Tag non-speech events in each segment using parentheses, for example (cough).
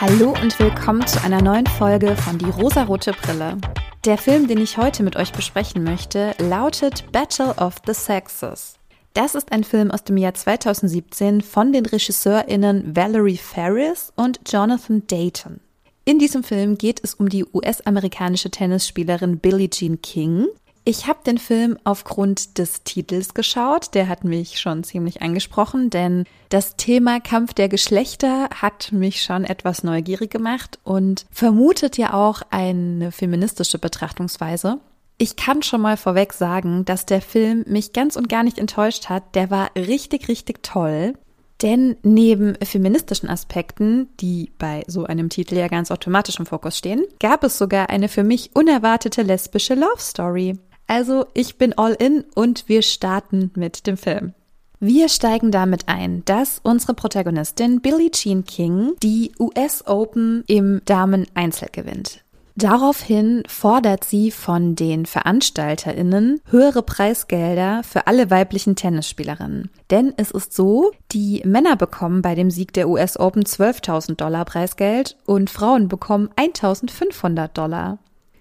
Hallo und willkommen zu einer neuen Folge von Die rosarote Brille. Der Film, den ich heute mit euch besprechen möchte, lautet Battle of the Sexes. Das ist ein Film aus dem Jahr 2017 von den RegisseurInnen Valerie Ferris und Jonathan Dayton. In diesem Film geht es um die US-amerikanische Tennisspielerin Billie Jean King, ich habe den Film aufgrund des Titels geschaut. Der hat mich schon ziemlich angesprochen, denn das Thema Kampf der Geschlechter hat mich schon etwas neugierig gemacht und vermutet ja auch eine feministische Betrachtungsweise. Ich kann schon mal vorweg sagen, dass der Film mich ganz und gar nicht enttäuscht hat. Der war richtig, richtig toll. Denn neben feministischen Aspekten, die bei so einem Titel ja ganz automatisch im Fokus stehen, gab es sogar eine für mich unerwartete lesbische Love Story. Also ich bin all in und wir starten mit dem Film. Wir steigen damit ein, dass unsere Protagonistin Billie Jean King die US Open im Damen-Einzel gewinnt. Daraufhin fordert sie von den VeranstalterInnen höhere Preisgelder für alle weiblichen Tennisspielerinnen. Denn es ist so, die Männer bekommen bei dem Sieg der US Open 12.000 Dollar Preisgeld und Frauen bekommen 1.500 Dollar.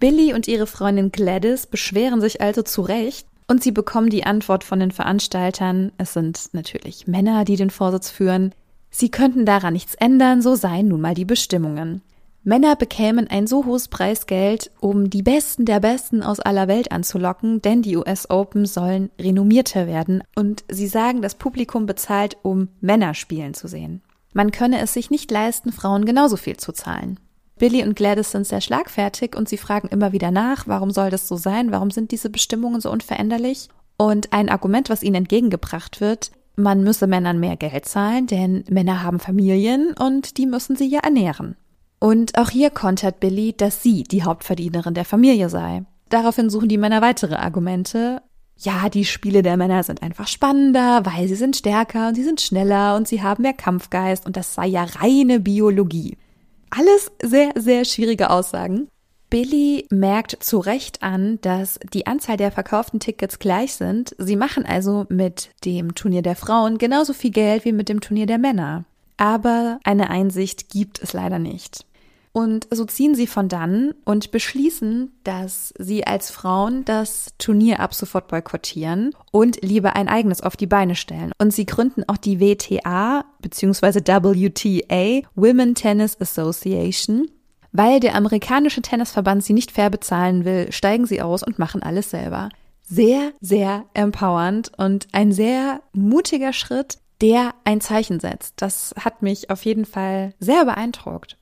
Billy und ihre Freundin Gladys beschweren sich also zu Recht und sie bekommen die Antwort von den Veranstaltern, es sind natürlich Männer, die den Vorsitz führen, sie könnten daran nichts ändern, so seien nun mal die Bestimmungen. Männer bekämen ein so hohes Preisgeld, um die Besten der Besten aus aller Welt anzulocken, denn die US Open sollen renommierter werden und sie sagen, das Publikum bezahlt, um Männer spielen zu sehen. Man könne es sich nicht leisten, Frauen genauso viel zu zahlen. Billy und Gladys sind sehr schlagfertig und sie fragen immer wieder nach, warum soll das so sein? Warum sind diese Bestimmungen so unveränderlich? Und ein Argument, was ihnen entgegengebracht wird, man müsse Männern mehr Geld zahlen, denn Männer haben Familien und die müssen sie ja ernähren. Und auch hier kontert Billy, dass sie die Hauptverdienerin der Familie sei. Daraufhin suchen die Männer weitere Argumente. Ja, die Spiele der Männer sind einfach spannender, weil sie sind stärker und sie sind schneller und sie haben mehr Kampfgeist und das sei ja reine Biologie. Alles sehr, sehr schwierige Aussagen. Billy merkt zu Recht an, dass die Anzahl der verkauften Tickets gleich sind. Sie machen also mit dem Turnier der Frauen genauso viel Geld wie mit dem Turnier der Männer. Aber eine Einsicht gibt es leider nicht. Und so ziehen sie von dann und beschließen, dass sie als Frauen das Turnier ab sofort boykottieren und lieber ein eigenes auf die Beine stellen. Und sie gründen auch die WTA bzw. WTA, Women Tennis Association. Weil der amerikanische Tennisverband sie nicht fair bezahlen will, steigen sie aus und machen alles selber. Sehr, sehr empowernd und ein sehr mutiger Schritt, der ein Zeichen setzt. Das hat mich auf jeden Fall sehr beeindruckt.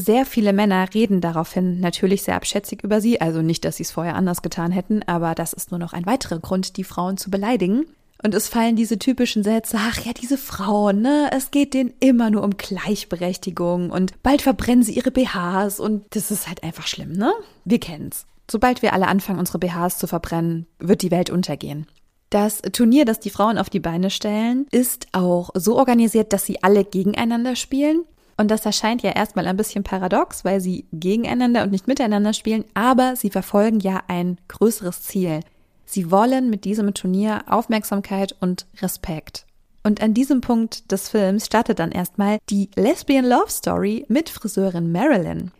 Sehr viele Männer reden daraufhin natürlich sehr abschätzig über sie, also nicht, dass sie es vorher anders getan hätten, aber das ist nur noch ein weiterer Grund, die Frauen zu beleidigen. Und es fallen diese typischen Sätze, ach ja, diese Frauen, ne, es geht denen immer nur um Gleichberechtigung und bald verbrennen sie ihre BHs und das ist halt einfach schlimm, ne? Wir kennen's. Sobald wir alle anfangen, unsere BHs zu verbrennen, wird die Welt untergehen. Das Turnier, das die Frauen auf die Beine stellen, ist auch so organisiert, dass sie alle gegeneinander spielen. Und das erscheint ja erstmal ein bisschen paradox, weil sie gegeneinander und nicht miteinander spielen, aber sie verfolgen ja ein größeres Ziel. Sie wollen mit diesem Turnier Aufmerksamkeit und Respekt. Und an diesem Punkt des Films startet dann erstmal die Lesbian Love Story mit Friseurin Marilyn.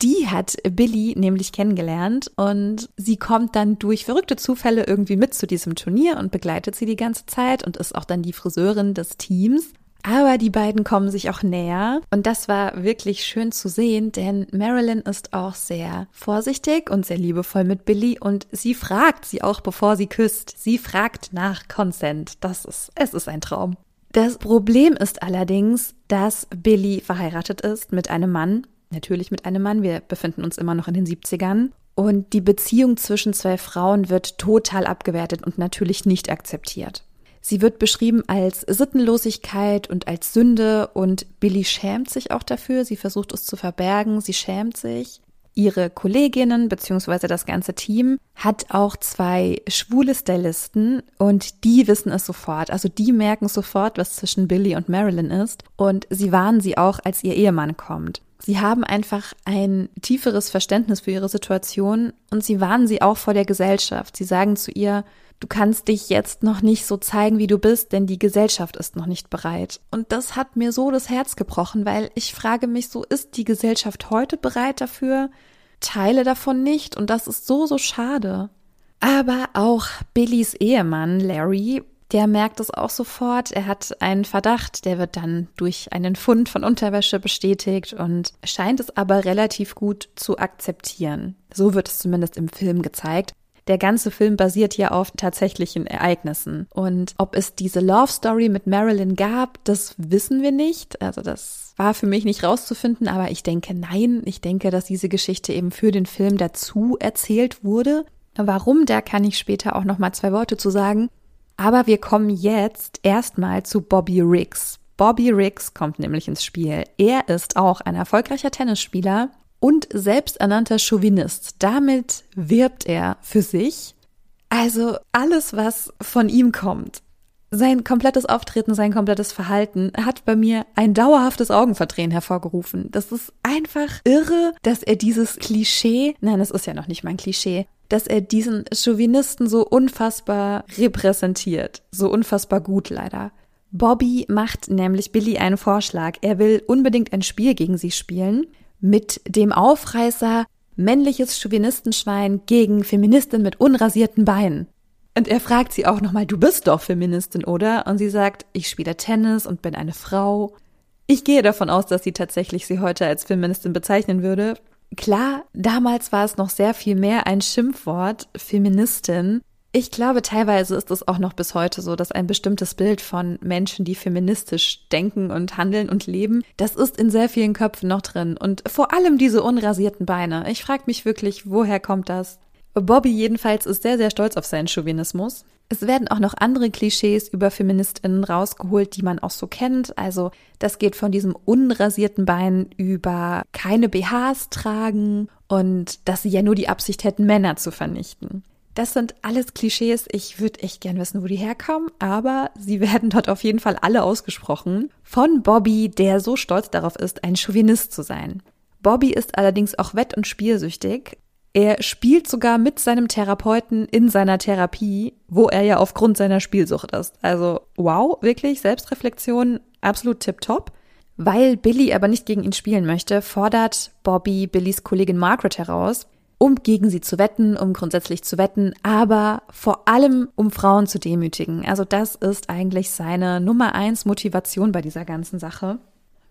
Die hat Billy nämlich kennengelernt und sie kommt dann durch verrückte Zufälle irgendwie mit zu diesem Turnier und begleitet sie die ganze Zeit und ist auch dann die Friseurin des Teams. Aber die beiden kommen sich auch näher und das war wirklich schön zu sehen, denn Marilyn ist auch sehr vorsichtig und sehr liebevoll mit Billy und sie fragt sie auch, bevor sie küsst. Sie fragt nach Consent. Das ist, es ist ein Traum. Das Problem ist allerdings, dass Billy verheiratet ist mit einem Mann, natürlich mit einem Mann. Wir befinden uns immer noch in den 70ern. Und die Beziehung zwischen zwei Frauen wird total abgewertet und natürlich nicht akzeptiert. Sie wird beschrieben als Sittenlosigkeit und als Sünde und Billy schämt sich auch dafür. Sie versucht es zu verbergen. Sie schämt sich. Ihre Kolleginnen bzw. das ganze Team hat auch zwei schwule Stylisten und die wissen es sofort. Also die merken sofort, was zwischen Billy und Marilyn ist und sie warnen sie auch, als ihr Ehemann kommt. Sie haben einfach ein tieferes Verständnis für ihre Situation und sie warnen sie auch vor der Gesellschaft. Sie sagen zu ihr, du kannst dich jetzt noch nicht so zeigen, wie du bist, denn die Gesellschaft ist noch nicht bereit. Und das hat mir so das Herz gebrochen, weil ich frage mich so, ist die Gesellschaft heute bereit dafür? Teile davon nicht und das ist so, so schade. Aber auch Billys Ehemann Larry, der merkt es auch sofort. Er hat einen Verdacht, der wird dann durch einen Fund von Unterwäsche bestätigt und scheint es aber relativ gut zu akzeptieren. So wird es zumindest im Film gezeigt. Der ganze Film basiert ja auf tatsächlichen Ereignissen. Und ob es diese Love Story mit Marilyn gab, das wissen wir nicht. Also das war für mich nicht rauszufinden, aber ich denke nein. Ich denke, dass diese Geschichte eben für den Film dazu erzählt wurde. Warum, da kann ich später auch noch mal zwei Worte zu sagen. Aber wir kommen jetzt erstmal zu Bobby Riggs. Bobby Riggs kommt nämlich ins Spiel. Er ist auch ein erfolgreicher Tennisspieler und selbsternannter Chauvinist. Damit wirbt er für sich. Also alles, was von ihm kommt, sein komplettes Auftreten, sein komplettes Verhalten hat bei mir ein dauerhaftes Augenverdrehen hervorgerufen. Das ist einfach irre, dass er dieses Klischee, nein, es ist ja noch nicht mein Klischee, dass er diesen Chauvinisten so unfassbar repräsentiert. So unfassbar gut leider. Bobby macht nämlich Billy einen Vorschlag. Er will unbedingt ein Spiel gegen sie spielen mit dem Aufreißer männliches Chauvinistenschwein gegen Feministin mit unrasierten Beinen. Und er fragt sie auch nochmal, du bist doch Feministin, oder? Und sie sagt, ich spiele Tennis und bin eine Frau. Ich gehe davon aus, dass sie tatsächlich sie heute als Feministin bezeichnen würde. Klar, damals war es noch sehr viel mehr ein Schimpfwort, Feministin. Ich glaube, teilweise ist es auch noch bis heute so, dass ein bestimmtes Bild von Menschen, die feministisch denken und handeln und leben, das ist in sehr vielen Köpfen noch drin. Und vor allem diese unrasierten Beine. Ich frage mich wirklich, woher kommt das? Bobby jedenfalls ist sehr, sehr stolz auf seinen Chauvinismus. Es werden auch noch andere Klischees über Feministinnen rausgeholt, die man auch so kennt. Also das geht von diesem unrasierten Bein über keine BHs tragen und dass sie ja nur die Absicht hätten, Männer zu vernichten. Das sind alles Klischees. Ich würde echt gern wissen, wo die herkommen, aber sie (laughs) werden dort auf jeden Fall alle ausgesprochen. Von Bobby, der so stolz darauf ist, ein Chauvinist zu sein. Bobby ist allerdings auch wett- und spielsüchtig. Er spielt sogar mit seinem Therapeuten in seiner Therapie, wo er ja aufgrund seiner Spielsucht ist. Also wow, wirklich, Selbstreflexion, absolut tipptopp. Weil Billy aber nicht gegen ihn spielen möchte, fordert Bobby Billys Kollegin Margaret heraus, um gegen sie zu wetten, um grundsätzlich zu wetten, aber vor allem um Frauen zu demütigen. Also das ist eigentlich seine Nummer eins Motivation bei dieser ganzen Sache.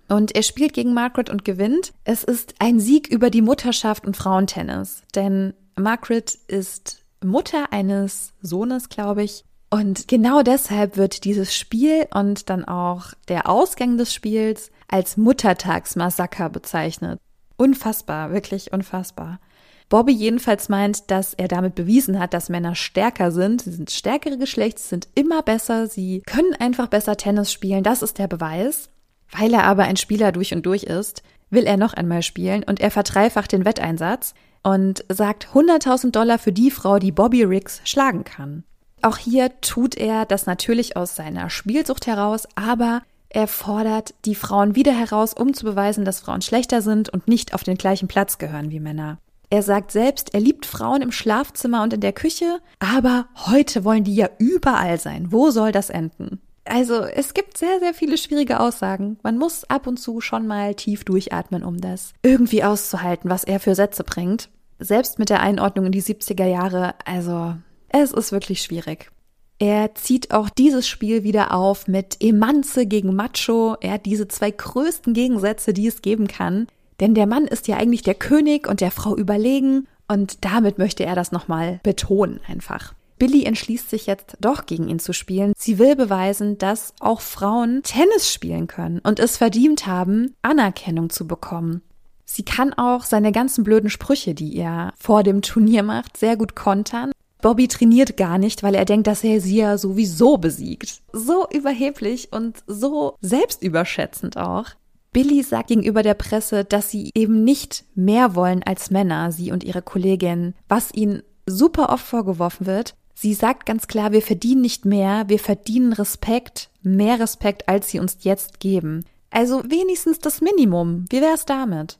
Und er spielt gegen Margaret und gewinnt. Es ist ein Sieg über die Mutterschaft und Frauentennis, denn Margaret ist Mutter eines Sohnes, glaube ich. Und genau deshalb wird dieses Spiel und dann auch der Ausgang des Spiels als Muttertagsmassaker bezeichnet. Unfassbar, wirklich unfassbar. Bobby jedenfalls meint, dass er damit bewiesen hat, dass Männer stärker sind. Sie sind stärkere Geschlechts, sind immer besser, sie können einfach besser Tennis spielen. Das ist der Beweis. Weil er aber ein Spieler durch und durch ist, will er noch einmal spielen und er verdreifacht den Wetteinsatz und sagt 100.000 Dollar für die Frau, die Bobby Riggs schlagen kann. Auch hier tut er das natürlich aus seiner Spielsucht heraus, aber er fordert die Frauen wieder heraus, um zu beweisen, dass Frauen schlechter sind und nicht auf den gleichen Platz gehören wie Männer. Er sagt selbst, er liebt Frauen im Schlafzimmer und in der Küche, aber heute wollen die ja überall sein. Wo soll das enden? Also es gibt sehr, sehr viele schwierige Aussagen. Man muss ab und zu schon mal tief durchatmen, um das irgendwie auszuhalten, was er für Sätze bringt. Selbst mit der Einordnung in die 70er Jahre, also es ist wirklich schwierig. Er zieht auch dieses Spiel wieder auf mit Emanze gegen Macho. Er hat diese zwei größten Gegensätze, die es geben kann. Denn der Mann ist ja eigentlich der König und der Frau überlegen und damit möchte er das nochmal betonen einfach. Billy entschließt sich jetzt doch gegen ihn zu spielen. Sie will beweisen, dass auch Frauen Tennis spielen können und es verdient haben, Anerkennung zu bekommen. Sie kann auch seine ganzen blöden Sprüche, die er vor dem Turnier macht, sehr gut kontern. Bobby trainiert gar nicht, weil er denkt, dass er sie ja sowieso besiegt. So überheblich und so selbstüberschätzend auch. Billy sagt gegenüber der Presse, dass sie eben nicht mehr wollen als Männer, sie und ihre Kollegin, was ihnen super oft vorgeworfen wird. Sie sagt ganz klar, wir verdienen nicht mehr, wir verdienen Respekt, mehr Respekt, als sie uns jetzt geben. Also wenigstens das Minimum. Wie wär's damit?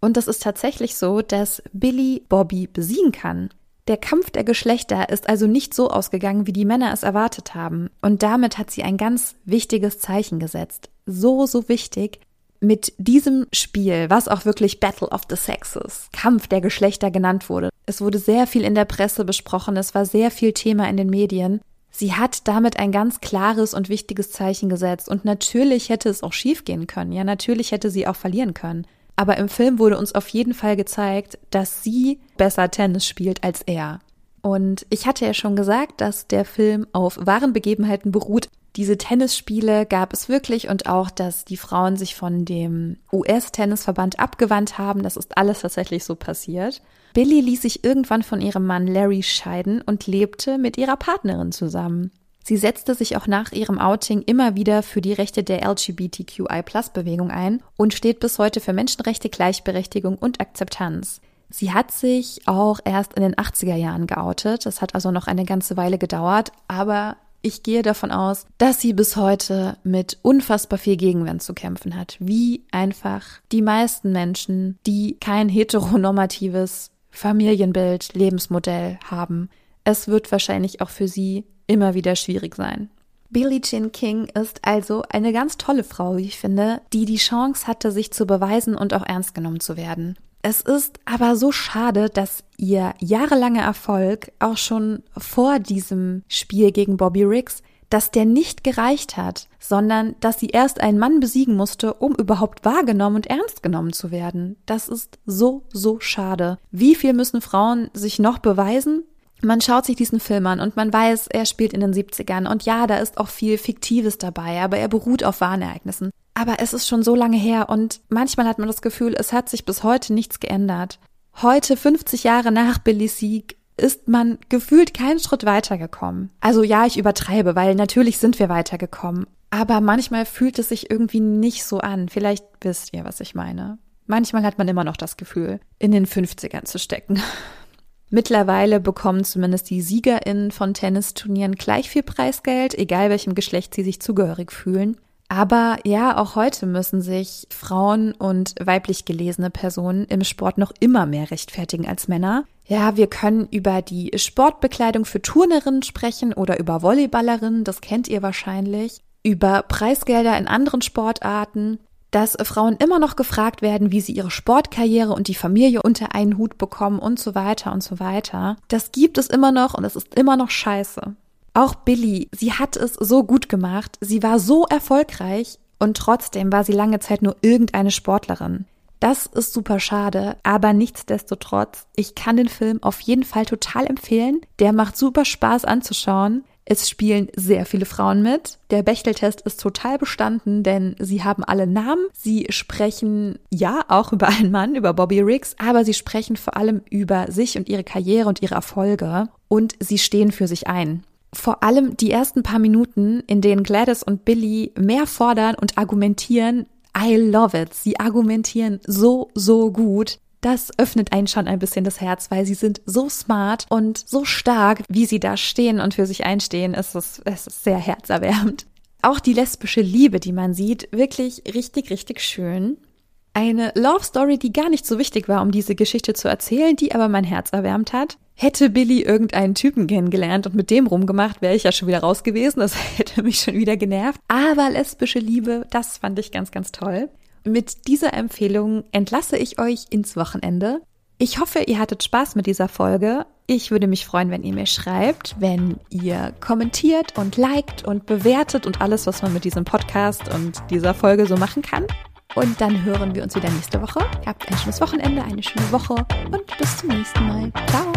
Und das ist tatsächlich so, dass Billy Bobby besiegen kann. Der Kampf der Geschlechter ist also nicht so ausgegangen, wie die Männer es erwartet haben. Und damit hat sie ein ganz wichtiges Zeichen gesetzt. So, so wichtig. Mit diesem Spiel, was auch wirklich Battle of the Sexes, Kampf der Geschlechter genannt wurde. Es wurde sehr viel in der Presse besprochen, es war sehr viel Thema in den Medien. Sie hat damit ein ganz klares und wichtiges Zeichen gesetzt. Und natürlich hätte es auch schiefgehen können. Ja, natürlich hätte sie auch verlieren können. Aber im Film wurde uns auf jeden Fall gezeigt, dass sie besser Tennis spielt als er. Und ich hatte ja schon gesagt, dass der Film auf wahren Begebenheiten beruht. Diese Tennisspiele gab es wirklich und auch, dass die Frauen sich von dem US-Tennisverband abgewandt haben. Das ist alles tatsächlich so passiert. Billy ließ sich irgendwann von ihrem Mann Larry scheiden und lebte mit ihrer Partnerin zusammen. Sie setzte sich auch nach ihrem Outing immer wieder für die Rechte der LGBTQI-Plus-Bewegung ein und steht bis heute für Menschenrechte, Gleichberechtigung und Akzeptanz. Sie hat sich auch erst in den 80er Jahren geoutet. Das hat also noch eine ganze Weile gedauert, aber ich gehe davon aus, dass sie bis heute mit unfassbar viel Gegenwind zu kämpfen hat. Wie einfach die meisten Menschen, die kein heteronormatives Familienbild, Lebensmodell haben. Es wird wahrscheinlich auch für sie immer wieder schwierig sein. Billie Jean King ist also eine ganz tolle Frau, wie ich finde, die die Chance hatte, sich zu beweisen und auch ernst genommen zu werden. Es ist aber so schade, dass ihr jahrelanger Erfolg auch schon vor diesem Spiel gegen Bobby Riggs, dass der nicht gereicht hat, sondern dass sie erst einen Mann besiegen musste, um überhaupt wahrgenommen und ernst genommen zu werden. Das ist so, so schade. Wie viel müssen Frauen sich noch beweisen, man schaut sich diesen Film an und man weiß, er spielt in den 70ern und ja, da ist auch viel Fiktives dabei, aber er beruht auf wahren Ereignissen. Aber es ist schon so lange her und manchmal hat man das Gefühl, es hat sich bis heute nichts geändert. Heute, 50 Jahre nach Billys Sieg, ist man gefühlt keinen Schritt weitergekommen. Also ja, ich übertreibe, weil natürlich sind wir weitergekommen. Aber manchmal fühlt es sich irgendwie nicht so an. Vielleicht wisst ihr, was ich meine. Manchmal hat man immer noch das Gefühl, in den 50ern zu stecken. (laughs) Mittlerweile bekommen zumindest die SiegerInnen von Tennisturnieren gleich viel Preisgeld, egal welchem Geschlecht sie sich zugehörig fühlen. Aber ja, auch heute müssen sich Frauen und weiblich gelesene Personen im Sport noch immer mehr rechtfertigen als Männer. Ja, wir können über die Sportbekleidung für Turnerinnen sprechen oder über Volleyballerinnen, das kennt ihr wahrscheinlich, über Preisgelder in anderen Sportarten, dass Frauen immer noch gefragt werden, wie sie ihre Sportkarriere und die Familie unter einen Hut bekommen und so weiter und so weiter. Das gibt es immer noch und es ist immer noch scheiße. Auch Billy, sie hat es so gut gemacht, sie war so erfolgreich und trotzdem war sie lange Zeit nur irgendeine Sportlerin. Das ist super schade, aber nichtsdestotrotz, ich kann den Film auf jeden Fall total empfehlen. Der macht super Spaß anzuschauen. Es spielen sehr viele Frauen mit. Der Bechteltest ist total bestanden, denn sie haben alle Namen. Sie sprechen ja auch über einen Mann, über Bobby Riggs, aber sie sprechen vor allem über sich und ihre Karriere und ihre Erfolge und sie stehen für sich ein. Vor allem die ersten paar Minuten, in denen Gladys und Billy mehr fordern und argumentieren, I love it. Sie argumentieren so, so gut das öffnet einen schon ein bisschen das Herz, weil sie sind so smart und so stark, wie sie da stehen und für sich einstehen. Es ist, es ist sehr herzerwärmend. Auch die lesbische Liebe, die man sieht, wirklich richtig, richtig schön. Eine Love Story, die gar nicht so wichtig war, um diese Geschichte zu erzählen, die aber mein Herz erwärmt hat. Hätte Billy irgendeinen Typen kennengelernt und mit dem rumgemacht, wäre ich ja schon wieder raus gewesen. Das (laughs) hätte mich schon wieder genervt. Aber lesbische Liebe, das fand ich ganz, ganz toll. Mit dieser Empfehlung entlasse ich euch ins Wochenende. Ich hoffe, ihr hattet Spaß mit dieser Folge. Ich würde mich freuen, wenn ihr mir schreibt, wenn ihr kommentiert und liked und bewertet und alles, was man mit diesem Podcast und dieser Folge so machen kann. Und dann hören wir uns wieder nächste Woche. Habt ein schönes Wochenende, eine schöne Woche und bis zum nächsten Mal. Ciao.